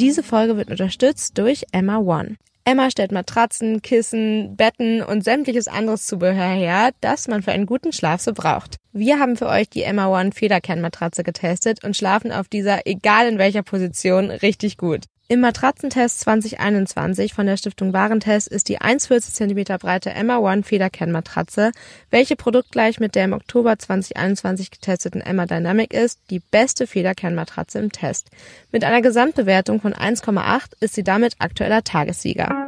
Diese Folge wird unterstützt durch Emma One. Emma stellt Matratzen, Kissen, Betten und sämtliches anderes Zubehör her, das man für einen guten Schlaf so braucht. Wir haben für euch die Emma One Federkernmatratze getestet und schlafen auf dieser, egal in welcher Position, richtig gut. Im Matratzentest 2021 von der Stiftung Warentest ist die 1,40 cm breite Emma One Federkernmatratze, welche produktgleich mit der im Oktober 2021 getesteten Emma Dynamic ist, die beste Federkernmatratze im Test. Mit einer Gesamtbewertung von 1,8 ist sie damit aktueller Tagessieger.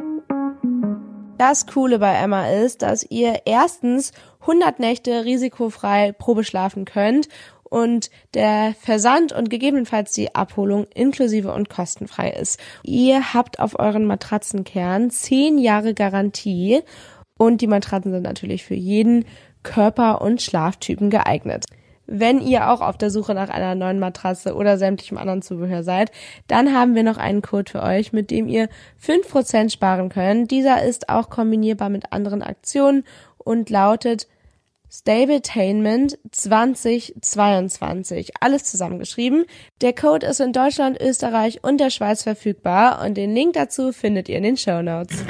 Das Coole bei Emma ist, dass ihr erstens 100 Nächte risikofrei Probe schlafen könnt und der Versand und gegebenenfalls die Abholung inklusive und kostenfrei ist. Ihr habt auf euren Matratzenkern zehn Jahre Garantie und die Matratzen sind natürlich für jeden Körper- und Schlaftypen geeignet. Wenn ihr auch auf der Suche nach einer neuen Matratze oder sämtlichem anderen Zubehör seid, dann haben wir noch einen Code für euch, mit dem ihr fünf Prozent sparen könnt. Dieser ist auch kombinierbar mit anderen Aktionen und lautet Stabletainment 2022. Alles zusammengeschrieben. Der Code ist in Deutschland, Österreich und der Schweiz verfügbar und den Link dazu findet ihr in den Show Notes.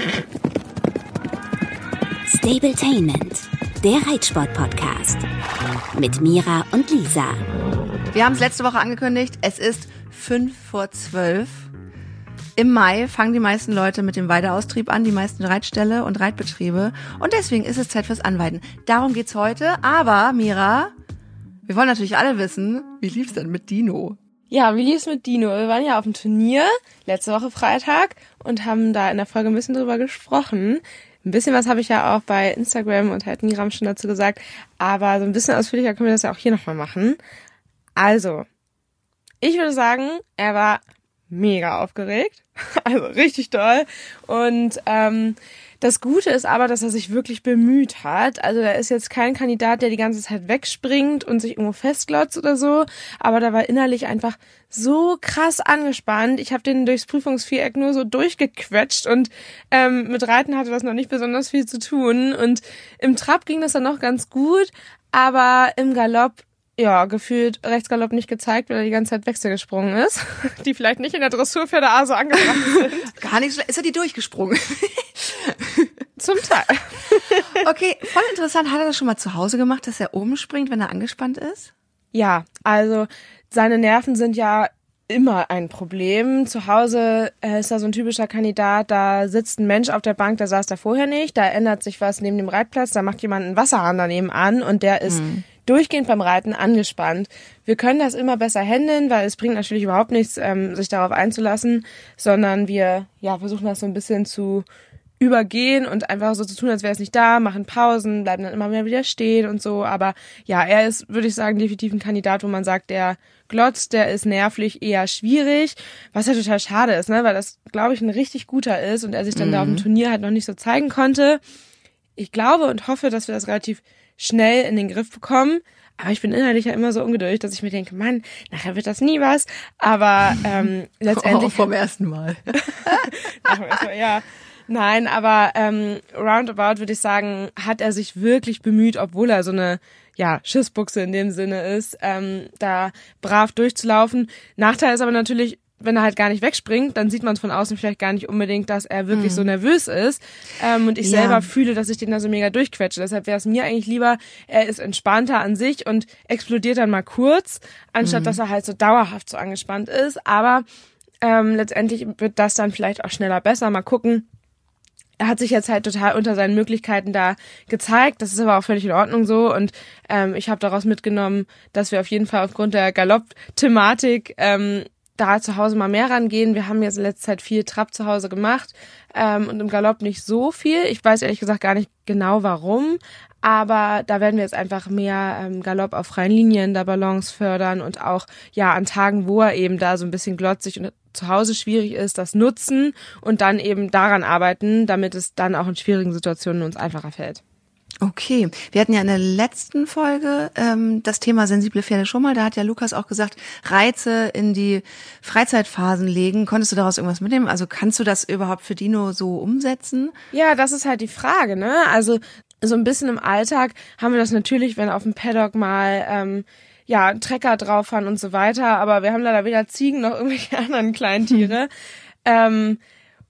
Stabletainment, der Reitsport-Podcast. Mit Mira und Lisa. Wir haben es letzte Woche angekündigt. Es ist fünf vor zwölf. Im Mai fangen die meisten Leute mit dem Weideaustrieb an, die meisten Reitställe und Reitbetriebe. Und deswegen ist es Zeit fürs Anweiden. Darum geht's heute. Aber, Mira, wir wollen natürlich alle wissen, wie lief's denn mit Dino? Ja, wie lief's mit Dino? Wir waren ja auf dem Turnier letzte Woche Freitag und haben da in der Folge ein bisschen drüber gesprochen. Ein bisschen was habe ich ja auch bei Instagram und halt Miram schon dazu gesagt, aber so ein bisschen ausführlicher können wir das ja auch hier nochmal machen. Also, ich würde sagen, er war mega aufgeregt. Also richtig toll. Und ähm, das Gute ist aber, dass er sich wirklich bemüht hat. Also er ist jetzt kein Kandidat, der die ganze Zeit wegspringt und sich irgendwo festglotzt oder so. Aber da war innerlich einfach so krass angespannt. Ich habe den durchs Prüfungsviereck nur so durchgequetscht und ähm, mit Reiten hatte das noch nicht besonders viel zu tun. Und im Trab ging das dann noch ganz gut, aber im Galopp ja, gefühlt Rechtsgalopp nicht gezeigt, weil er die ganze Zeit Wechsel gesprungen ist, die vielleicht nicht in der Dressur für der A so angebracht sind. Gar nicht so, ist er die durchgesprungen? Zum Teil. okay, voll interessant. Hat er das schon mal zu Hause gemacht, dass er oben springt, wenn er angespannt ist? Ja, also seine Nerven sind ja immer ein Problem. Zu Hause äh, ist er so ein typischer Kandidat, da sitzt ein Mensch auf der Bank, der saß da vorher nicht, da ändert sich was neben dem Reitplatz, da macht jemand einen Wasserhahn daneben an und der ist mhm durchgehend beim Reiten angespannt. Wir können das immer besser handeln, weil es bringt natürlich überhaupt nichts, ähm, sich darauf einzulassen, sondern wir ja versuchen das so ein bisschen zu übergehen und einfach so zu tun, als wäre es nicht da, machen Pausen, bleiben dann immer mehr wieder stehen und so. Aber ja, er ist, würde ich sagen, definitiv ein Kandidat, wo man sagt, der glotzt, der ist nervlich eher schwierig, was ja total schade ist, ne, weil das, glaube ich, ein richtig guter ist und er sich dann mhm. da auf dem mhm. Turnier halt noch nicht so zeigen konnte. Ich glaube und hoffe, dass wir das relativ schnell in den Griff bekommen. Aber ich bin innerlich ja immer so ungeduldig, dass ich mir denke, Mann, nachher wird das nie was. Aber ähm, letztendlich. Auch vom ersten Mal. ja. Nein, aber ähm, roundabout würde ich sagen, hat er sich wirklich bemüht, obwohl er so eine ja, Schissbuchse in dem Sinne ist, ähm, da brav durchzulaufen. Nachteil ist aber natürlich, wenn er halt gar nicht wegspringt, dann sieht man es von außen vielleicht gar nicht unbedingt, dass er wirklich mhm. so nervös ist. Ähm, und ich ja. selber fühle, dass ich den da so mega durchquetsche. Deshalb wäre es mir eigentlich lieber, er ist entspannter an sich und explodiert dann mal kurz, anstatt mhm. dass er halt so dauerhaft so angespannt ist. Aber ähm, letztendlich wird das dann vielleicht auch schneller besser. Mal gucken. Er hat sich jetzt halt total unter seinen Möglichkeiten da gezeigt. Das ist aber auch völlig in Ordnung so. Und ähm, ich habe daraus mitgenommen, dass wir auf jeden Fall aufgrund der Galopp-Thematik ähm, da zu Hause mal mehr rangehen. Wir haben jetzt in letzter Zeit viel Trab zu Hause gemacht ähm, und im Galopp nicht so viel. Ich weiß ehrlich gesagt gar nicht genau warum, aber da werden wir jetzt einfach mehr ähm, Galopp auf freien Linien der Balance fördern und auch ja an Tagen, wo er eben da so ein bisschen glotzig und zu Hause schwierig ist, das nutzen und dann eben daran arbeiten, damit es dann auch in schwierigen Situationen uns einfacher fällt. Okay, wir hatten ja in der letzten Folge ähm, das Thema sensible Pferde schon mal. Da hat ja Lukas auch gesagt, Reize in die Freizeitphasen legen. Konntest du daraus irgendwas mitnehmen? Also kannst du das überhaupt für Dino so umsetzen? Ja, das ist halt die Frage, ne? Also so ein bisschen im Alltag haben wir das natürlich, wenn auf dem Paddock mal ähm, ja, Trecker drauf fahren und so weiter. Aber wir haben leider weder Ziegen noch irgendwelche anderen Kleintiere. Ähm,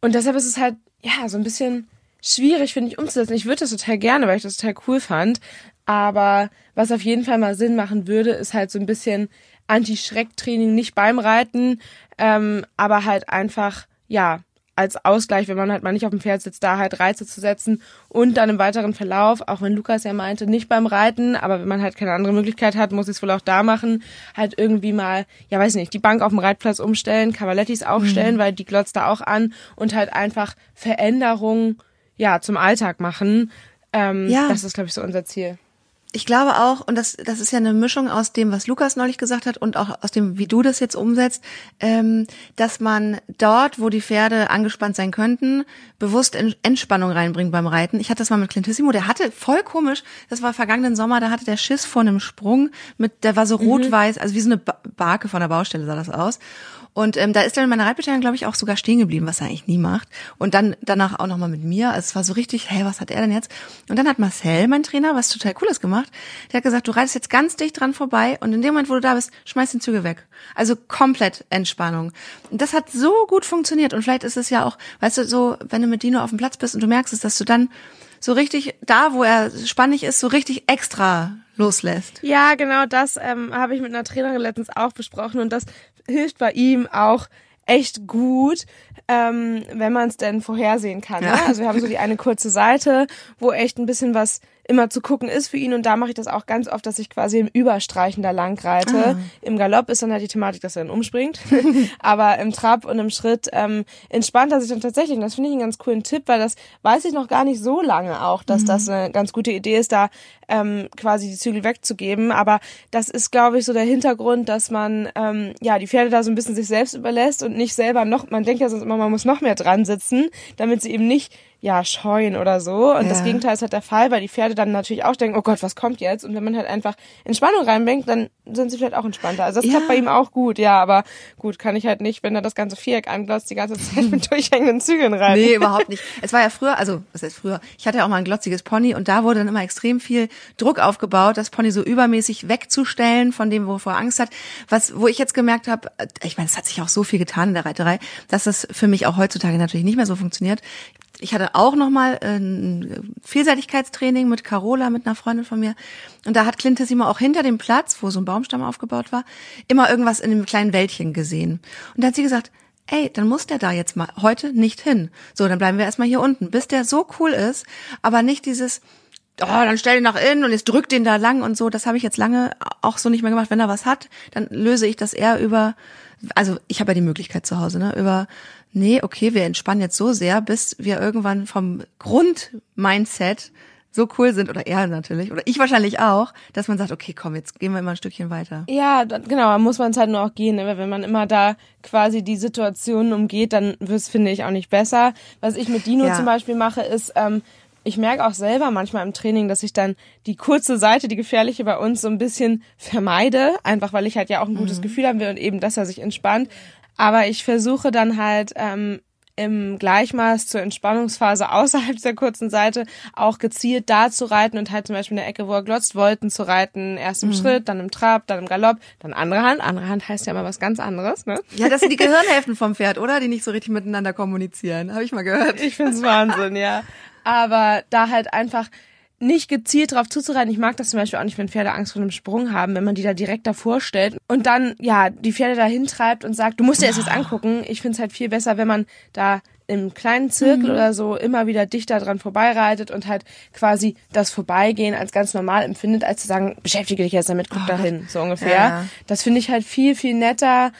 und deshalb ist es halt, ja, so ein bisschen schwierig, finde ich, umzusetzen. Ich würde das total gerne, weil ich das total cool fand. Aber was auf jeden Fall mal Sinn machen würde, ist halt so ein bisschen Anti-Schreck-Training, nicht beim Reiten, ähm, aber halt einfach, ja, als Ausgleich, wenn man halt mal nicht auf dem Pferd sitzt, da halt Reize zu setzen und dann im weiteren Verlauf, auch wenn Lukas ja meinte, nicht beim Reiten, aber wenn man halt keine andere Möglichkeit hat, muss ich es wohl auch da machen, halt irgendwie mal, ja weiß nicht, die Bank auf dem Reitplatz umstellen, Cavalettis aufstellen, mhm. weil die glotzt da auch an und halt einfach Veränderungen, ja, zum Alltag machen. Ähm, ja. Das ist, glaube ich, so unser Ziel ich glaube auch, und das, das ist ja eine Mischung aus dem, was Lukas neulich gesagt hat und auch aus dem, wie du das jetzt umsetzt, ähm, dass man dort, wo die Pferde angespannt sein könnten, bewusst Entspannung reinbringt beim Reiten. Ich hatte das mal mit Clintissimo, der hatte voll komisch, das war vergangenen Sommer, da hatte der Schiss vor einem Sprung mit, der war so mhm. rot-weiß, also wie so eine Barke von der Baustelle sah das aus. Und ähm, da ist dann meine Reitbeteiligung, glaube ich, auch sogar stehen geblieben, was er eigentlich nie macht. Und dann danach auch nochmal mit mir. Also es war so richtig, hey, was hat er denn jetzt? Und dann hat Marcel, mein Trainer, was total Cooles gemacht. Der hat gesagt, du reitest jetzt ganz dicht dran vorbei und in dem Moment, wo du da bist, schmeiß den Zügel weg. Also komplett Entspannung. Und das hat so gut funktioniert. Und vielleicht ist es ja auch, weißt du, so, wenn du mit Dino auf dem Platz bist und du merkst es, dass du dann so richtig da, wo er spannig ist, so richtig extra loslässt. Ja, genau das ähm, habe ich mit einer Trainerin letztens auch besprochen und das hilft bei ihm auch echt gut, ähm, wenn man es denn vorhersehen kann. Ja. Ne? Also wir haben so die eine kurze Seite, wo echt ein bisschen was immer zu gucken ist für ihn und da mache ich das auch ganz oft, dass ich quasi im Überstreichen da lang reite. Ah. Im Galopp ist dann halt die Thematik, dass er dann umspringt, aber im Trab und im Schritt ähm, entspannt er sich dann tatsächlich und das finde ich einen ganz coolen Tipp, weil das weiß ich noch gar nicht so lange auch, dass mhm. das eine ganz gute Idee ist, da ähm, quasi die Zügel wegzugeben, aber das ist glaube ich so der Hintergrund, dass man ähm, ja die Pferde da so ein bisschen sich selbst überlässt und nicht selber noch, man denkt ja sonst immer, man muss noch mehr dran sitzen, damit sie eben nicht ja, scheuen oder so. Und ja. das Gegenteil ist halt der Fall, weil die Pferde dann natürlich auch denken, oh Gott, was kommt jetzt? Und wenn man halt einfach Entspannung reinbringt, dann sind sie vielleicht auch entspannter. Also das ja. klappt bei ihm auch gut, ja, aber gut, kann ich halt nicht, wenn er das ganze Viereck anglotzt, die ganze Zeit mit durchhängenden Zügeln rein. Nee, überhaupt nicht. Es war ja früher, also, was heißt früher? Ich hatte ja auch mal ein glotziges Pony und da wurde dann immer extrem viel Druck aufgebaut, das Pony so übermäßig wegzustellen von dem, wovor er Angst hat. Was, wo ich jetzt gemerkt habe, ich meine, es hat sich auch so viel getan in der Reiterei, dass das für mich auch heutzutage natürlich nicht mehr so funktioniert. Ich hatte auch noch mal ein Vielseitigkeitstraining mit Carola, mit einer Freundin von mir. Und da hat Clintissimo auch hinter dem Platz, wo so ein Baumstamm aufgebaut war, immer irgendwas in dem kleinen Wäldchen gesehen. Und da hat sie gesagt, ey, dann muss der da jetzt mal heute nicht hin. So, dann bleiben wir erstmal hier unten, bis der so cool ist, aber nicht dieses, oh, dann stell ihn nach innen und jetzt drück den da lang und so. Das habe ich jetzt lange auch so nicht mehr gemacht. Wenn er was hat, dann löse ich das eher über, also ich habe ja die Möglichkeit zu Hause, ne, über nee, okay, wir entspannen jetzt so sehr, bis wir irgendwann vom Grundmindset so cool sind oder er natürlich oder ich wahrscheinlich auch, dass man sagt, okay, komm, jetzt gehen wir immer ein Stückchen weiter. Ja, genau, muss man es halt nur auch gehen, ne? wenn man immer da quasi die Situationen umgeht, dann wird es, finde ich, auch nicht besser. Was ich mit Dino ja. zum Beispiel mache, ist, ähm, ich merke auch selber manchmal im Training, dass ich dann die kurze Seite, die gefährliche bei uns, so ein bisschen vermeide, einfach weil ich halt ja auch ein gutes mhm. Gefühl haben will und eben, dass er sich entspannt. Aber ich versuche dann halt ähm, im Gleichmaß zur Entspannungsphase außerhalb der kurzen Seite auch gezielt da zu reiten und halt zum Beispiel in der Ecke, wo er glotzt, Wolten zu reiten. Erst im mhm. Schritt, dann im Trab, dann im Galopp, dann andere Hand. Andere Hand heißt ja immer was ganz anderes, ne? Ja, das sind die Gehirnhälften vom Pferd, oder? Die nicht so richtig miteinander kommunizieren. Habe ich mal gehört. Ich find's Wahnsinn, ja. Aber da halt einfach nicht gezielt drauf zuzureiten. Ich mag das zum Beispiel auch nicht, wenn Pferde Angst vor einem Sprung haben, wenn man die da direkt davor stellt und dann, ja, die Pferde da hintreibt und sagt, du musst dir das jetzt angucken. Ich finde es halt viel besser, wenn man da im kleinen Zirkel mhm. oder so immer wieder dichter dran vorbeireitet und halt quasi das Vorbeigehen als ganz normal empfindet, als zu sagen, beschäftige dich jetzt damit, guck oh, dahin, so ungefähr. Ja. Das finde ich halt viel, viel netter.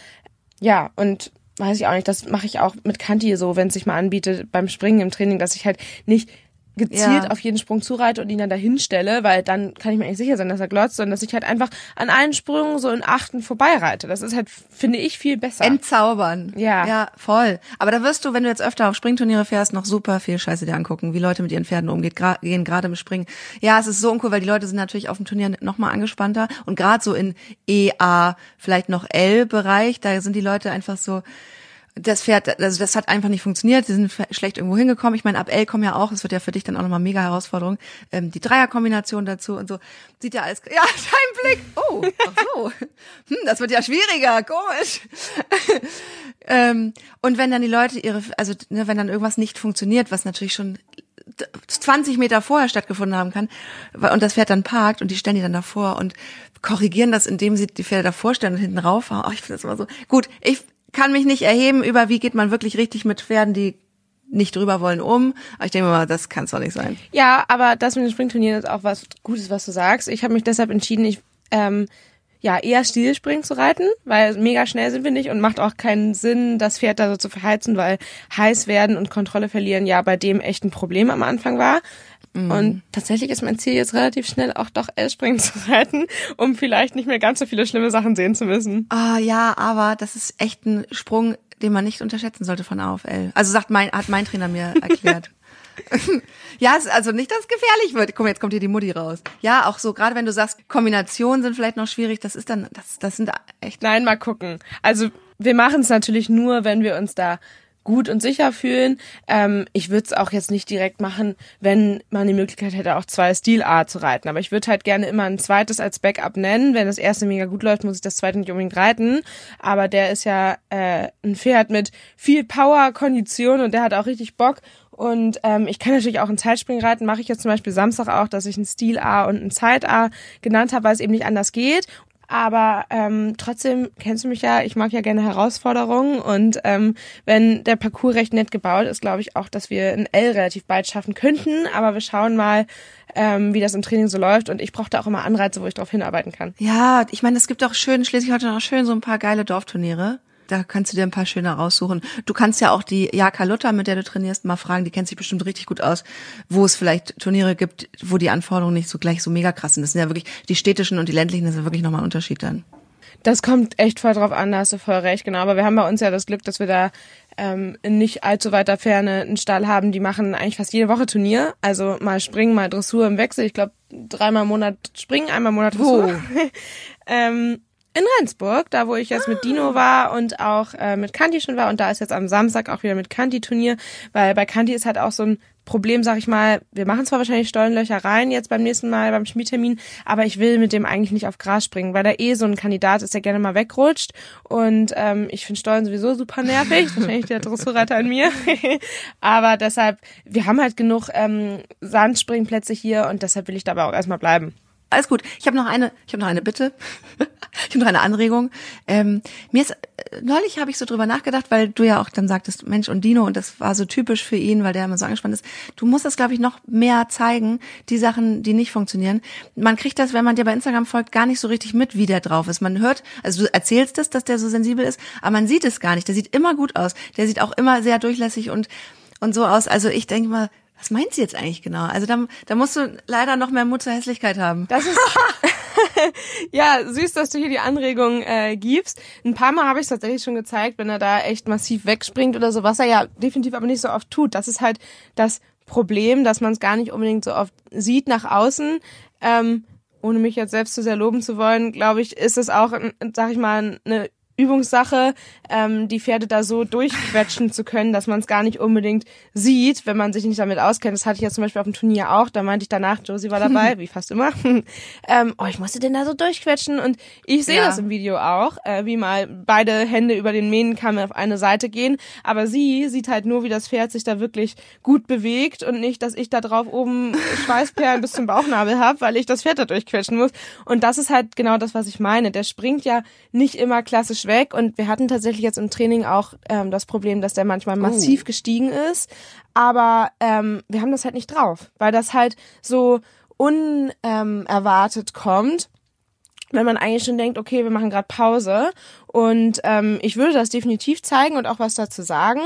Ja, und weiß ich auch nicht, das mache ich auch mit Kanti so, wenn es sich mal anbietet beim Springen im Training, dass ich halt nicht gezielt ja. auf jeden Sprung zureite und ihn dann dahin stelle, weil dann kann ich mir eigentlich sicher sein, dass er glotzt, sondern dass ich halt einfach an allen Sprüngen so in achten vorbeireite. Das ist halt, finde ich, viel besser. Entzaubern. Ja. Ja, voll. Aber da wirst du, wenn du jetzt öfter auf Springturniere fährst, noch super viel Scheiße dir angucken, wie Leute mit ihren Pferden umgehen, gehen gerade im Springen. Ja, es ist so uncool, weil die Leute sind natürlich auf dem Turnier noch mal angespannter und gerade so in EA, vielleicht noch L-Bereich, da sind die Leute einfach so, das Pferd, also das hat einfach nicht funktioniert. Sie sind schlecht irgendwo hingekommen. Ich meine, ab L kommen ja auch, es wird ja für dich dann auch nochmal mega Herausforderung. Ähm, die Dreierkombination dazu und so. Sieht ja alles. Ja, dein Blick. Oh, ach so. Hm, das wird ja schwieriger, komisch. ähm, und wenn dann die Leute ihre, also ne, wenn dann irgendwas nicht funktioniert, was natürlich schon 20 Meter vorher stattgefunden haben kann, und das Pferd dann parkt und die stellen die dann davor und korrigieren das, indem sie die Pferde davor stellen und hinten rauf. Oh, ich finde das immer so. Gut, ich kann mich nicht erheben über, wie geht man wirklich richtig mit Pferden, die nicht drüber wollen um. Aber ich denke mal, das kann es doch nicht sein. Ja, aber das mit den Springturnieren ist auch was Gutes, was du sagst. Ich habe mich deshalb entschieden, ich ähm, ja eher Stilspringen zu reiten, weil mega schnell sind wir nicht und macht auch keinen Sinn, das Pferd da so zu verheizen, weil heiß werden und Kontrolle verlieren ja bei dem echt ein Problem am Anfang war. Mhm. Und tatsächlich ist mein Ziel jetzt relativ schnell auch doch L-Springen zu reiten, um vielleicht nicht mehr ganz so viele schlimme Sachen sehen zu müssen. Ah ja, aber das ist echt ein Sprung, den man nicht unterschätzen sollte von A auf L. Also sagt mein, hat mein Trainer mir erklärt. ja, also nicht, dass es gefährlich wird. Guck, jetzt kommt hier die Mutti raus. Ja, auch so, gerade wenn du sagst, Kombinationen sind vielleicht noch schwierig, das ist dann, das, das sind echt. Nein, mal gucken. Also wir machen es natürlich nur, wenn wir uns da gut und sicher fühlen. Ähm, ich würde es auch jetzt nicht direkt machen, wenn man die Möglichkeit hätte, auch zwei Stil A zu reiten. Aber ich würde halt gerne immer ein zweites als Backup nennen. Wenn das erste mega gut läuft, muss ich das zweite nicht unbedingt reiten. Aber der ist ja äh, ein Pferd mit viel Power, Kondition und der hat auch richtig Bock. Und ähm, ich kann natürlich auch ein Zeitspringen reiten, mache ich jetzt zum Beispiel Samstag auch, dass ich ein Stil A und ein Zeit A genannt habe, weil es eben nicht anders geht. Aber ähm, trotzdem kennst du mich ja, ich mag ja gerne Herausforderungen und ähm, wenn der Parcours recht nett gebaut ist, glaube ich auch, dass wir ein L relativ bald schaffen könnten. Aber wir schauen mal, ähm, wie das im Training so läuft und ich brauche da auch immer Anreize, wo ich darauf hinarbeiten kann. Ja, ich meine, es gibt auch schön, schließlich heute noch schön so ein paar geile Dorfturniere da kannst du dir ein paar schöne raussuchen. Du kannst ja auch die Jaka Luther, mit der du trainierst, mal fragen, die kennt sich bestimmt richtig gut aus, wo es vielleicht Turniere gibt, wo die Anforderungen nicht so gleich so mega krass sind. Das sind ja wirklich die städtischen und die ländlichen, das ist ja wirklich nochmal ein Unterschied dann. Das kommt echt voll drauf an, da hast du voll recht, genau. Aber wir haben bei uns ja das Glück, dass wir da ähm, in nicht allzu weiter Ferne einen Stall haben, die machen eigentlich fast jede Woche Turnier. Also mal Springen, mal Dressur im Wechsel. Ich glaube, dreimal im Monat Springen, einmal im Monat Dressur. ähm, in Rendsburg, da wo ich jetzt mit Dino war und auch äh, mit Kanti schon war und da ist jetzt am Samstag auch wieder mit Kanti Turnier, weil bei Kanti ist halt auch so ein Problem, sag ich mal, wir machen zwar wahrscheinlich Stollenlöcher rein jetzt beim nächsten Mal beim Schmiedtermin, aber ich will mit dem eigentlich nicht auf Gras springen, weil er eh so ein Kandidat ist, der gerne mal wegrutscht und ähm, ich finde Stollen sowieso super nervig, wahrscheinlich der Dressurreiter in mir, aber deshalb, wir haben halt genug ähm, Sandspringplätze hier und deshalb will ich dabei auch erstmal bleiben. Alles gut. Ich habe noch eine, ich habe noch eine Bitte. Ich habe noch eine Anregung. Ähm, mir ist äh, neulich habe ich so drüber nachgedacht, weil du ja auch dann sagtest, Mensch und Dino und das war so typisch für ihn, weil der immer so angespannt ist. Du musst das glaube ich noch mehr zeigen, die Sachen, die nicht funktionieren. Man kriegt das, wenn man dir bei Instagram folgt, gar nicht so richtig mit, wie der drauf ist. Man hört, also du erzählst es, dass der so sensibel ist, aber man sieht es gar nicht. Der sieht immer gut aus. Der sieht auch immer sehr durchlässig und und so aus. Also ich denke mal, was meint sie jetzt eigentlich genau? Also da, da musst du leider noch mehr Mut zur Hässlichkeit haben. Das ist ja süß, dass du hier die Anregung äh, gibst. Ein paar Mal habe ich es tatsächlich schon gezeigt, wenn er da echt massiv wegspringt oder so, was er ja definitiv aber nicht so oft tut. Das ist halt das Problem, dass man es gar nicht unbedingt so oft sieht nach außen. Ähm, ohne mich jetzt selbst zu sehr loben zu wollen, glaube ich, ist es auch, sag ich mal, eine Übungssache, ähm, die Pferde da so durchquetschen zu können, dass man es gar nicht unbedingt sieht, wenn man sich nicht damit auskennt. Das hatte ich ja zum Beispiel auf dem Turnier auch. Da meinte ich danach, Josie war dabei, wie fast immer. ähm, oh, ich musste den da so durchquetschen und ich sehe ja. das im Video auch, äh, wie mal beide Hände über den Mähnenkamm auf eine Seite gehen. Aber sie sieht halt nur, wie das Pferd sich da wirklich gut bewegt und nicht, dass ich da drauf oben Schweißperlen bis zum Bauchnabel habe, weil ich das Pferd da durchquetschen muss. Und das ist halt genau das, was ich meine. Der springt ja nicht immer klassisch weg und wir hatten tatsächlich jetzt im Training auch ähm, das Problem, dass der manchmal oh. massiv oh. gestiegen ist, aber ähm, wir haben das halt nicht drauf, weil das halt so unerwartet ähm, kommt wenn man eigentlich schon denkt, okay, wir machen gerade Pause und ähm, ich würde das definitiv zeigen und auch was dazu sagen,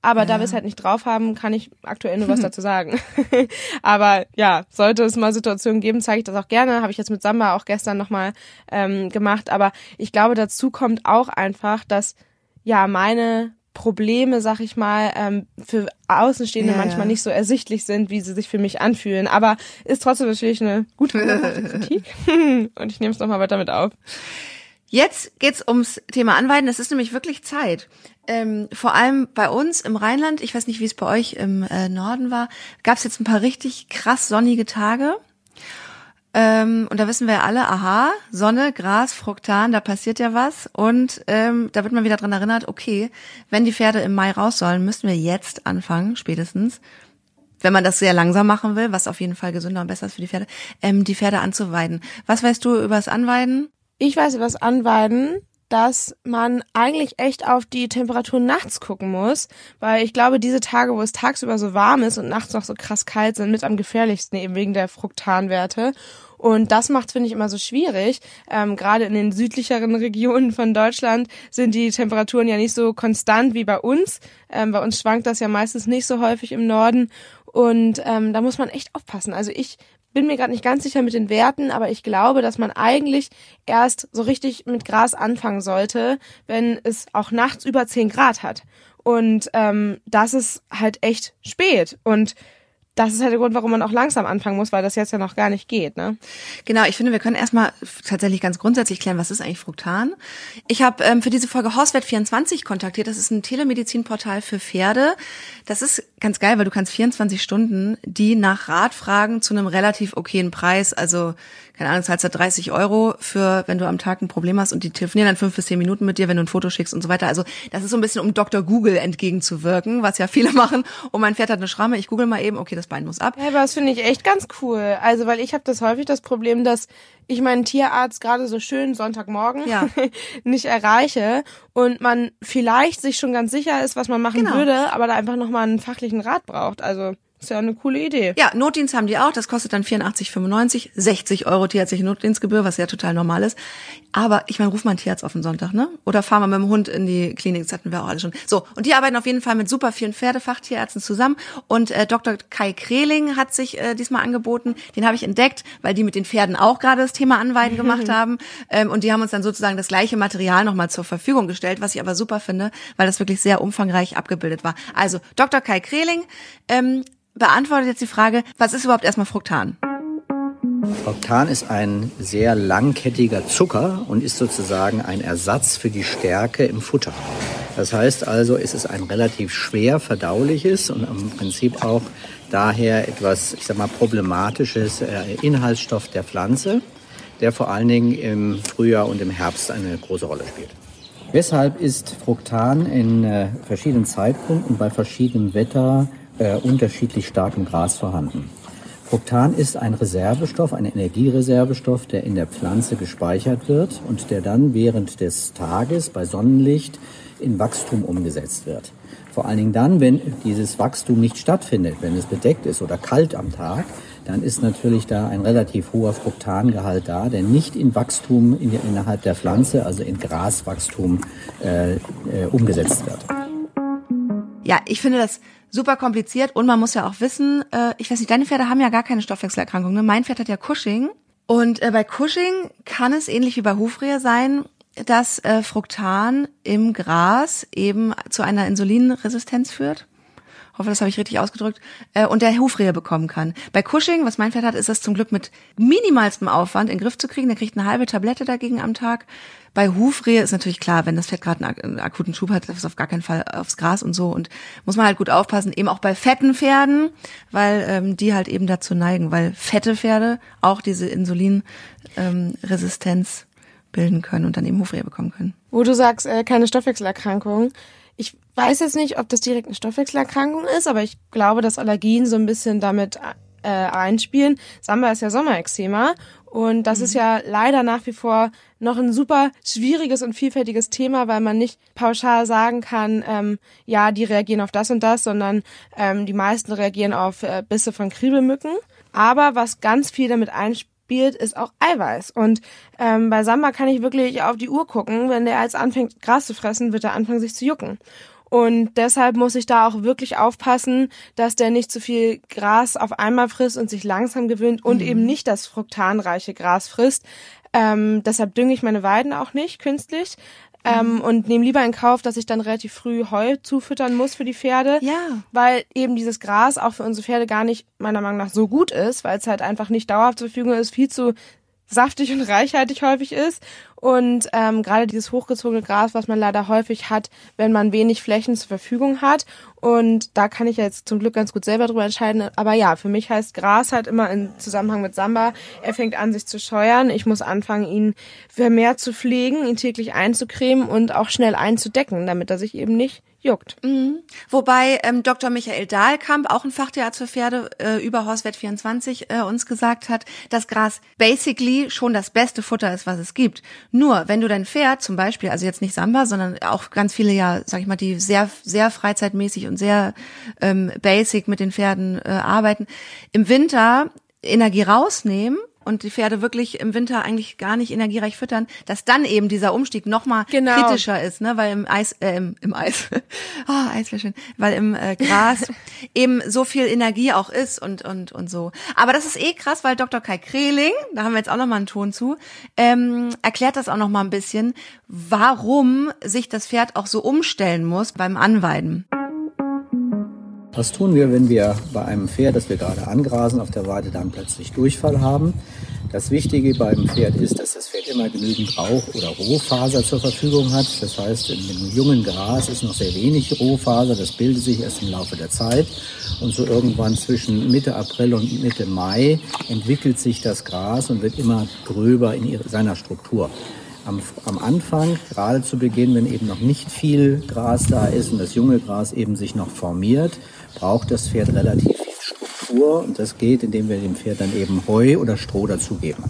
aber ja. da wir es halt nicht drauf haben, kann ich aktuell nur was dazu sagen. Aber ja, sollte es mal Situationen geben, zeige ich das auch gerne. Habe ich jetzt mit Samba auch gestern nochmal ähm, gemacht. Aber ich glaube, dazu kommt auch einfach, dass ja meine Probleme, sag ich mal, ähm, für Außenstehende ja, manchmal ja. nicht so ersichtlich sind, wie sie sich für mich anfühlen. Aber ist trotzdem natürlich eine gute Kritik. Und ich nehme es nochmal weiter mit auf. Jetzt geht's ums Thema Anweiden. Es ist nämlich wirklich Zeit. Ähm, vor allem bei uns im Rheinland, ich weiß nicht, wie es bei euch im äh, Norden war, gab's jetzt ein paar richtig krass sonnige Tage. Ähm, und da wissen wir ja alle, aha, Sonne, Gras, Fruktan, da passiert ja was. Und ähm, da wird man wieder dran erinnert, okay, wenn die Pferde im Mai raus sollen, müssen wir jetzt anfangen, spätestens, wenn man das sehr langsam machen will, was auf jeden Fall gesünder und besser ist für die Pferde, ähm, die Pferde anzuweiden. Was weißt du über das Anweiden? Ich weiß das Anweiden, dass man eigentlich echt auf die Temperatur nachts gucken muss, weil ich glaube, diese Tage, wo es tagsüber so warm ist und nachts noch so krass kalt, sind mit am gefährlichsten eben wegen der Fruktanwerte. Und das macht finde ich immer so schwierig. Ähm, Gerade in den südlicheren Regionen von Deutschland sind die Temperaturen ja nicht so konstant wie bei uns. Ähm, bei uns schwankt das ja meistens nicht so häufig im Norden. Und ähm, da muss man echt aufpassen. Also ich bin mir gerade nicht ganz sicher mit den Werten, aber ich glaube, dass man eigentlich erst so richtig mit Gras anfangen sollte, wenn es auch nachts über 10 Grad hat. Und ähm, das ist halt echt spät. Und das ist halt der Grund, warum man auch langsam anfangen muss, weil das jetzt ja noch gar nicht geht. Ne? Genau, ich finde, wir können erstmal tatsächlich ganz grundsätzlich klären, was ist eigentlich Fruktan. Ich habe ähm, für diese Folge Horsewert24 kontaktiert. Das ist ein Telemedizinportal für Pferde. Das ist ganz geil, weil du kannst 24 Stunden die nach Rat fragen zu einem relativ okayen Preis. Also keine Ahnung, zahlst du 30 Euro für, wenn du am Tag ein Problem hast und die telefonieren dann fünf bis zehn Minuten mit dir, wenn du ein Foto schickst und so weiter. Also das ist so ein bisschen, um Dr. Google entgegenzuwirken, was ja viele machen. Und mein Pferd hat eine Schramme, ich google mal eben, okay, das Bein muss ab. Ja, aber das finde ich echt ganz cool. Also, weil ich habe das häufig das Problem, dass ich meinen Tierarzt gerade so schön Sonntagmorgen Ja. nicht erreiche und man vielleicht sich schon ganz sicher ist, was man machen Genau. würde, aber da einfach nochmal einen fachlichen Rat braucht. Also, ist ja eine coole Idee. Ja, Notdienst haben die auch. Das kostet dann 84,95, 60 Euro tierärztliche Notdienstgebühr, was ja total normal ist. Aber ich meine, ruf mal einen Tierarzt auf den Sonntag, ne? Oder fahr mal mit dem Hund in die Klinik, das hatten wir auch alle schon. So, und die arbeiten auf jeden Fall mit super vielen Pferdefachtierärzten zusammen. Und äh, Dr. Kai Kreling hat sich äh, diesmal angeboten. Den habe ich entdeckt, weil die mit den Pferden auch gerade das Thema Anweiden gemacht haben. Ähm, und die haben uns dann sozusagen das gleiche Material nochmal zur Verfügung gestellt, was ich aber super finde, weil das wirklich sehr umfangreich abgebildet war. Also, Dr. Kai Kreling, ähm, beantwortet jetzt die Frage, was ist überhaupt erstmal Fruktan? Fruktan ist ein sehr langkettiger Zucker und ist sozusagen ein Ersatz für die Stärke im Futter. Das heißt also, es ist ein relativ schwer verdauliches und im Prinzip auch daher etwas, ich sag mal, problematisches äh, Inhaltsstoff der Pflanze, der vor allen Dingen im Frühjahr und im Herbst eine große Rolle spielt. Weshalb ist Fruktan in äh, verschiedenen Zeitpunkten bei verschiedenem Wetter äh, unterschiedlich stark im Gras vorhanden? Fruktan ist ein Reservestoff, ein Energiereservestoff, der in der Pflanze gespeichert wird und der dann während des Tages bei Sonnenlicht in Wachstum umgesetzt wird. Vor allen Dingen dann, wenn dieses Wachstum nicht stattfindet, wenn es bedeckt ist oder kalt am Tag, dann ist natürlich da ein relativ hoher Fruktangehalt da, der nicht in Wachstum in, innerhalb der Pflanze, also in Graswachstum, äh, äh, umgesetzt wird. Ja, ich finde das super kompliziert und man muss ja auch wissen, äh, ich weiß nicht, deine Pferde haben ja gar keine Stoffwechselerkrankung. Ne? Mein Pferd hat ja Cushing und äh, bei Cushing kann es ähnlich wie bei Hufrehe sein, dass äh, Fruktan im Gras eben zu einer Insulinresistenz führt. Hoffe, das habe ich richtig ausgedrückt. Äh, und der Hufrehe bekommen kann. Bei Cushing, was mein Pferd hat, ist das zum Glück mit minimalstem Aufwand in den Griff zu kriegen. Der kriegt eine halbe Tablette dagegen am Tag. Bei Hufrehe ist natürlich klar, wenn das Pferd gerade einen ak- einen akuten Schub hat, darf es auf gar keinen Fall aufs Gras und so. Und muss man halt gut aufpassen, eben auch bei fetten Pferden, weil ähm, die halt eben dazu neigen, weil fette Pferde auch diese Insulinresistenz bilden können und dann eben Hufrehe bekommen können. Wo du sagst, äh, keine Stoffwechselerkrankung. Ich weiß jetzt nicht, ob das direkt eine Stoffwechselerkrankung ist, aber ich glaube, dass Allergien so ein bisschen damit äh, einspielen. Samba ist ja Sommerexzema und das ist ja leider nach wie vor noch ein super schwieriges und vielfältiges Thema, weil man nicht pauschal sagen kann, ähm, ja, die reagieren auf das und das, sondern ähm, die meisten reagieren auf äh, Bisse von Kriebelmücken. Aber was ganz viel damit einspielt, ist auch Eiweiß. Und ähm, bei Samba kann ich wirklich auf die Uhr gucken. Wenn der als anfängt, Gras zu fressen, wird er anfangen, sich zu jucken. Und deshalb muss ich da auch wirklich aufpassen, dass der nicht zu viel Gras auf einmal frisst und sich langsam gewöhnt und eben nicht das fruktanreiche Gras frisst. Ähm, deshalb dünge ich meine Weiden auch nicht künstlich. Ähm, und nehme lieber in Kauf, dass ich dann relativ früh Heu zufüttern muss für die Pferde. Ja. Weil eben dieses Gras auch für unsere Pferde gar nicht meiner Meinung nach so gut ist, weil es halt einfach nicht dauerhaft zur Verfügung ist, viel zu saftig und reichhaltig häufig ist. Und ähm, gerade dieses hochgezogene Gras, was man leider häufig hat, wenn man wenig Flächen zur Verfügung hat. Und da kann ich jetzt zum Glück ganz gut selber drüber entscheiden. Aber ja, für mich heißt Gras halt immer im Zusammenhang mit Samba, er fängt an, sich zu scheuern. Ich muss anfangen, ihn vermehrt zu pflegen, ihn täglich einzucremen und auch schnell einzudecken, damit er sich eben nicht juckt. Mhm. Wobei ähm, Dr. Michael Dahlkamp, auch ein Fachtierarzt für Pferde, äh, über Horsewert 24 äh, uns gesagt hat, dass Gras basically schon das beste Futter ist, was es gibt. Nur, wenn du dein Pferd zum Beispiel, also jetzt nicht Samba, sondern auch ganz viele ja, sag ich mal, die sehr, sehr freizeitmäßig und sehr ähm, basic mit den Pferden äh, arbeiten, im Winter Energie rausnehmen und die Pferde wirklich im Winter eigentlich gar nicht energiereich füttern, dass dann eben dieser Umstieg nochmal Genau. kritischer ist, ne, weil im Eis, äh, im, im Eis, oh, Eis wäre schön, weil im äh, Gras eben so viel Energie auch ist und und und so. Aber das ist eh krass, weil Dr. Kai Kreling, da haben wir jetzt auch nochmal einen Ton zu, ähm, erklärt das auch nochmal ein bisschen, warum sich das Pferd auch so umstellen muss beim Anweiden. Was tun wir, wenn wir bei einem Pferd, das wir gerade angrasen, auf der Weide dann plötzlich Durchfall haben? Das Wichtige beim Pferd ist, dass das Pferd immer genügend Rauch- oder Rohfaser zur Verfügung hat. Das heißt, in dem jungen Gras ist noch sehr wenig Rohfaser. Das bildet sich erst im Laufe der Zeit. Und so irgendwann zwischen Mitte April und Mitte Mai entwickelt sich das Gras und wird immer gröber in seiner Struktur am, am Anfang, gerade zu Beginn, wenn eben noch nicht viel Gras da ist und das junge Gras eben sich noch formiert, braucht das Pferd relativ viel Struktur und das geht, indem wir dem Pferd dann eben Heu oder Stroh dazugeben.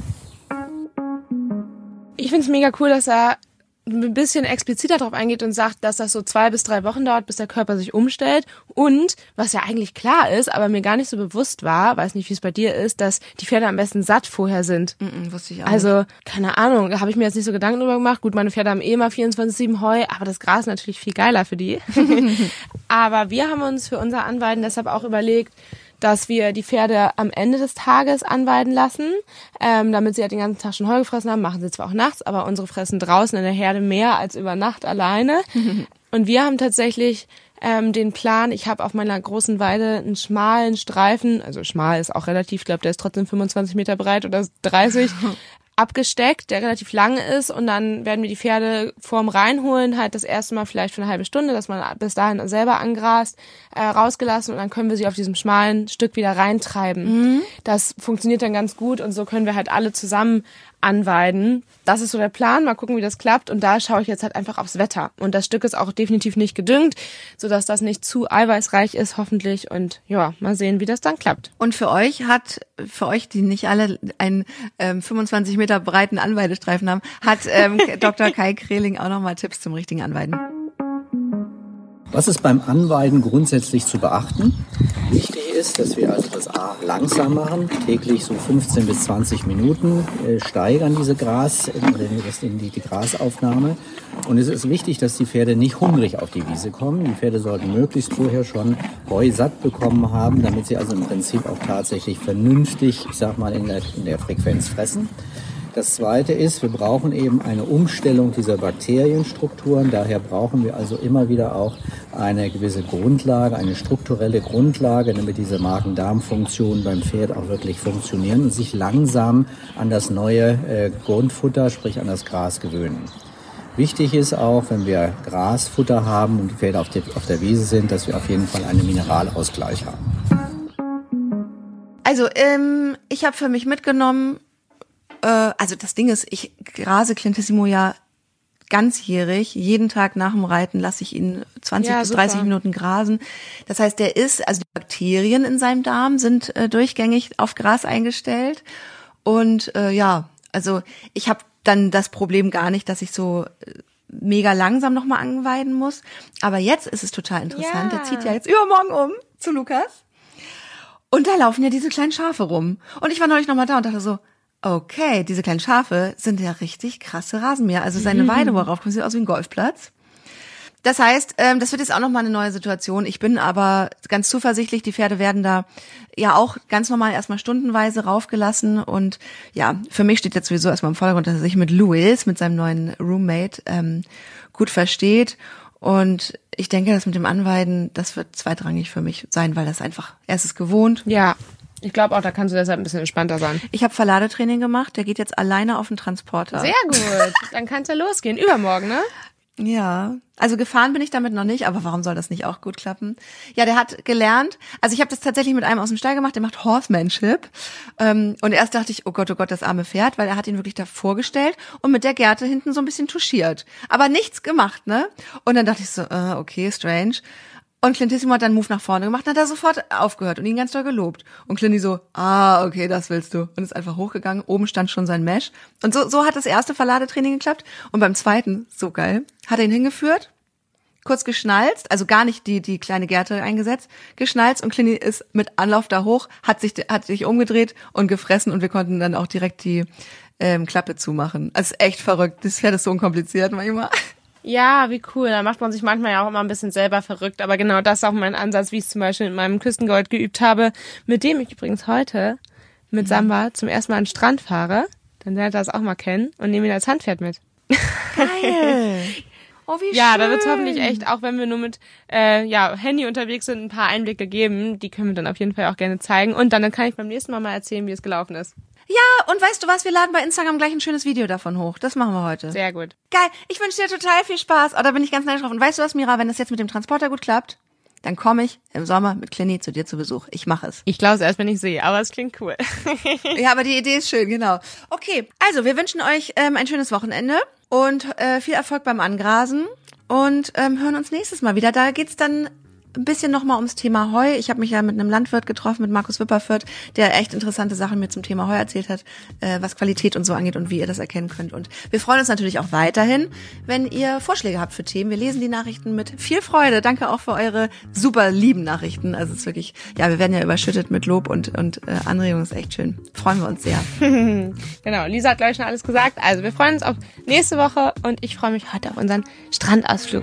Ich finde es mega cool, dass er ein bisschen expliziter darauf eingeht und sagt, dass das so zwei bis drei Wochen dauert, bis der Körper sich umstellt. Und, was ja eigentlich klar ist, aber mir gar nicht so bewusst war, weiß nicht, wie es bei dir ist, dass die Pferde am besten satt vorher sind. Mm, wusste ich auch. Also, keine Ahnung, da habe ich mir jetzt nicht so Gedanken drüber gemacht. Gut, meine Pferde haben eh immer 24-7 Heu, aber das Gras ist natürlich viel geiler für die. aber wir haben uns für unser Anweiden deshalb auch überlegt, dass wir die Pferde am Ende des Tages anweiden lassen, ähm, damit sie halt den ganzen Tag schon Heu gefressen haben. Machen sie zwar auch nachts, aber unsere fressen draußen in der Herde mehr als über Nacht alleine. Und wir haben tatsächlich ähm, den Plan, ich habe auf meiner großen Weide einen schmalen Streifen, also schmal ist auch relativ, ich glaube, der ist trotzdem 25 Meter breit oder 30, abgesteckt, der relativ lang ist und dann werden wir die Pferde vorm Reinholen halt das erste Mal vielleicht für eine halbe Stunde, dass man bis dahin selber angrast, äh, rausgelassen und dann können wir sie auf diesem schmalen Stück wieder reintreiben. Das funktioniert dann ganz gut und so können wir halt alle zusammen anweiden. Das ist so der Plan. Mal gucken, wie das klappt. Und da schaue ich jetzt halt einfach aufs Wetter. Und das Stück ist auch definitiv nicht gedüngt, sodass das nicht zu eiweißreich ist, hoffentlich. Und ja, mal sehen, wie das dann klappt. Und für euch hat, für euch, die nicht alle einen ähm, 25 Meter breiten Anweidestreifen haben, hat ähm, Dr. Kai Kreling auch nochmal Tipps zum richtigen Anweiden. Was ist beim Anweiden grundsätzlich zu beachten? Wichtig ist, dass wir also das A langsam machen, täglich so 15 bis 20 Minuten äh, steigern diese Gras, in die, die Grasaufnahme. Und es ist wichtig, dass die Pferde nicht hungrig auf die Wiese kommen. Die Pferde sollten möglichst vorher schon Heu satt bekommen haben, damit sie also im Prinzip auch tatsächlich vernünftig, ich sag mal, in der, in der Frequenz fressen. Das zweite ist, wir brauchen eben eine Umstellung dieser Bakterienstrukturen. Daher brauchen wir also immer wieder auch eine gewisse Grundlage, eine strukturelle Grundlage, damit diese Magen-Darm-Funktionen beim Pferd auch wirklich funktionieren und sich langsam an das neue äh, Grundfutter, sprich an das Gras gewöhnen. Wichtig ist auch, wenn wir Grasfutter haben und die Pferde auf, die, auf der Wiese sind, dass wir auf jeden Fall einen Mineralausgleich haben. Also, ähm, ich habe für mich mitgenommen, äh, also das Ding ist, ich grase Clintissimo ja ganzjährig. Jeden Tag nach dem Reiten lasse ich ihn 20 Ja, bis super. 30 Minuten grasen. Das heißt, der ist, also die Bakterien in seinem Darm sind äh, durchgängig auf Gras eingestellt. Und äh, ja, also ich habe dann das Problem gar nicht, dass ich so äh, mega langsam nochmal anweiden muss. Aber jetzt ist es total interessant. Ja. Der zieht ja jetzt übermorgen um zu Lukas. Und da laufen ja diese kleinen Schafe rum. Und ich war neulich nochmal da und dachte so, okay, diese kleinen Schafe sind ja richtig krasse Rasenmäher. Also seine Weide, wo er raufkommt, sieht aus wie ein Golfplatz. Das heißt, ähm, das wird jetzt auch nochmal eine neue Situation. Ich bin aber ganz zuversichtlich, die Pferde werden da ja auch ganz normal erstmal stundenweise raufgelassen. Und ja, für mich steht jetzt sowieso erstmal im Vordergrund, dass er sich mit Louis, mit seinem neuen Roommate, ähm, gut versteht. Und ich denke, das mit dem Anweiden, das wird zweitrangig für mich sein, weil das einfach, er ist es gewohnt. Ja, Ich glaube auch, da kannst du deshalb ein bisschen entspannter sein. Ich habe Verladetraining gemacht, der geht jetzt alleine auf den Transporter. Sehr gut. Dann kann's ja losgehen. Übermorgen, ne? Ja, also gefahren bin ich damit noch nicht, aber warum soll das nicht auch gut klappen? Ja, der hat gelernt, also ich habe das tatsächlich mit einem aus dem Stall gemacht, der macht Horsemanship. Ähm, und erst dachte ich, oh Gott, oh Gott, das arme Pferd, weil er hat ihn wirklich da vorgestellt und mit der Gerte hinten so ein bisschen touchiert. Aber nichts gemacht, ne? Und dann dachte ich so, äh, okay, strange. Und Clintissimo hat dann Move nach vorne gemacht und hat da sofort aufgehört und ihn ganz doll gelobt. Und Clinty so, ah, okay, das willst du. Und ist einfach hochgegangen. Oben stand schon sein Mesh. Und so, so hat das erste Verladetraining geklappt. Und beim zweiten, so geil, hat er ihn hingeführt, kurz geschnalzt, also gar nicht die, die kleine Gerte eingesetzt, geschnalzt und Clinty ist mit Anlauf da hoch, hat sich, hat sich umgedreht und gefressen und wir konnten dann auch direkt die ähm, Klappe zumachen. Also ist echt verrückt. Das Pferd ist so unkompliziert manchmal. Ja, wie cool. Da macht man sich manchmal ja auch immer ein bisschen selber verrückt. Aber genau das ist auch mein Ansatz, wie ich es zum Beispiel mit meinem Küstengold geübt habe, mit dem ich übrigens heute mit Samba zum ersten Mal an den Strand fahre. Dann lernt er das auch mal kennen und nehme ihn als Handpferd mit. Geil. Oh, wie Ja, schön. da wird hoffentlich echt, auch wenn wir nur mit äh, ja, Handy unterwegs sind, ein paar Einblicke geben. Die können wir dann auf jeden Fall auch gerne zeigen. Und dann, dann kann ich beim nächsten Mal mal erzählen, wie es gelaufen ist. Ja, und weißt du was? Wir laden bei Instagram gleich ein schönes Video davon hoch. Das machen wir heute. Sehr gut. Geil. Ich wünsche dir total viel Spaß. Oh, da bin ich ganz neidisch drauf. Und weißt du was, Mira? Wenn das jetzt mit dem Transporter gut klappt, dann komme ich im Sommer mit Clini zu dir zu Besuch. Ich mache es. Ich glaube es erst, wenn ich sehe, aber es klingt cool. Ja, aber die Idee ist schön, genau. Okay, also wir wünschen euch ähm, ein schönes Wochenende und äh, viel Erfolg beim Angrasen und ähm, hören uns nächstes Mal wieder. Da geht's dann ein bisschen nochmal ums Thema Heu. Ich habe mich ja mit einem Landwirt getroffen, mit Markus Wipperfürth, der echt interessante Sachen mir zum Thema Heu erzählt hat, äh, was Qualität und so angeht und wie ihr das erkennen könnt. Und wir freuen uns natürlich auch weiterhin, wenn ihr Vorschläge habt für Themen. Wir lesen die Nachrichten mit viel Freude. Danke auch für eure super lieben Nachrichten. Also es ist wirklich, ja, wir werden ja überschüttet mit Lob und, und äh, Anregungen. Ist echt schön. Freuen wir uns sehr. Genau, Lisa hat, glaube ich, schon alles gesagt. Also wir freuen uns auf nächste Woche und ich freue mich heute auf unseren Strandausflug.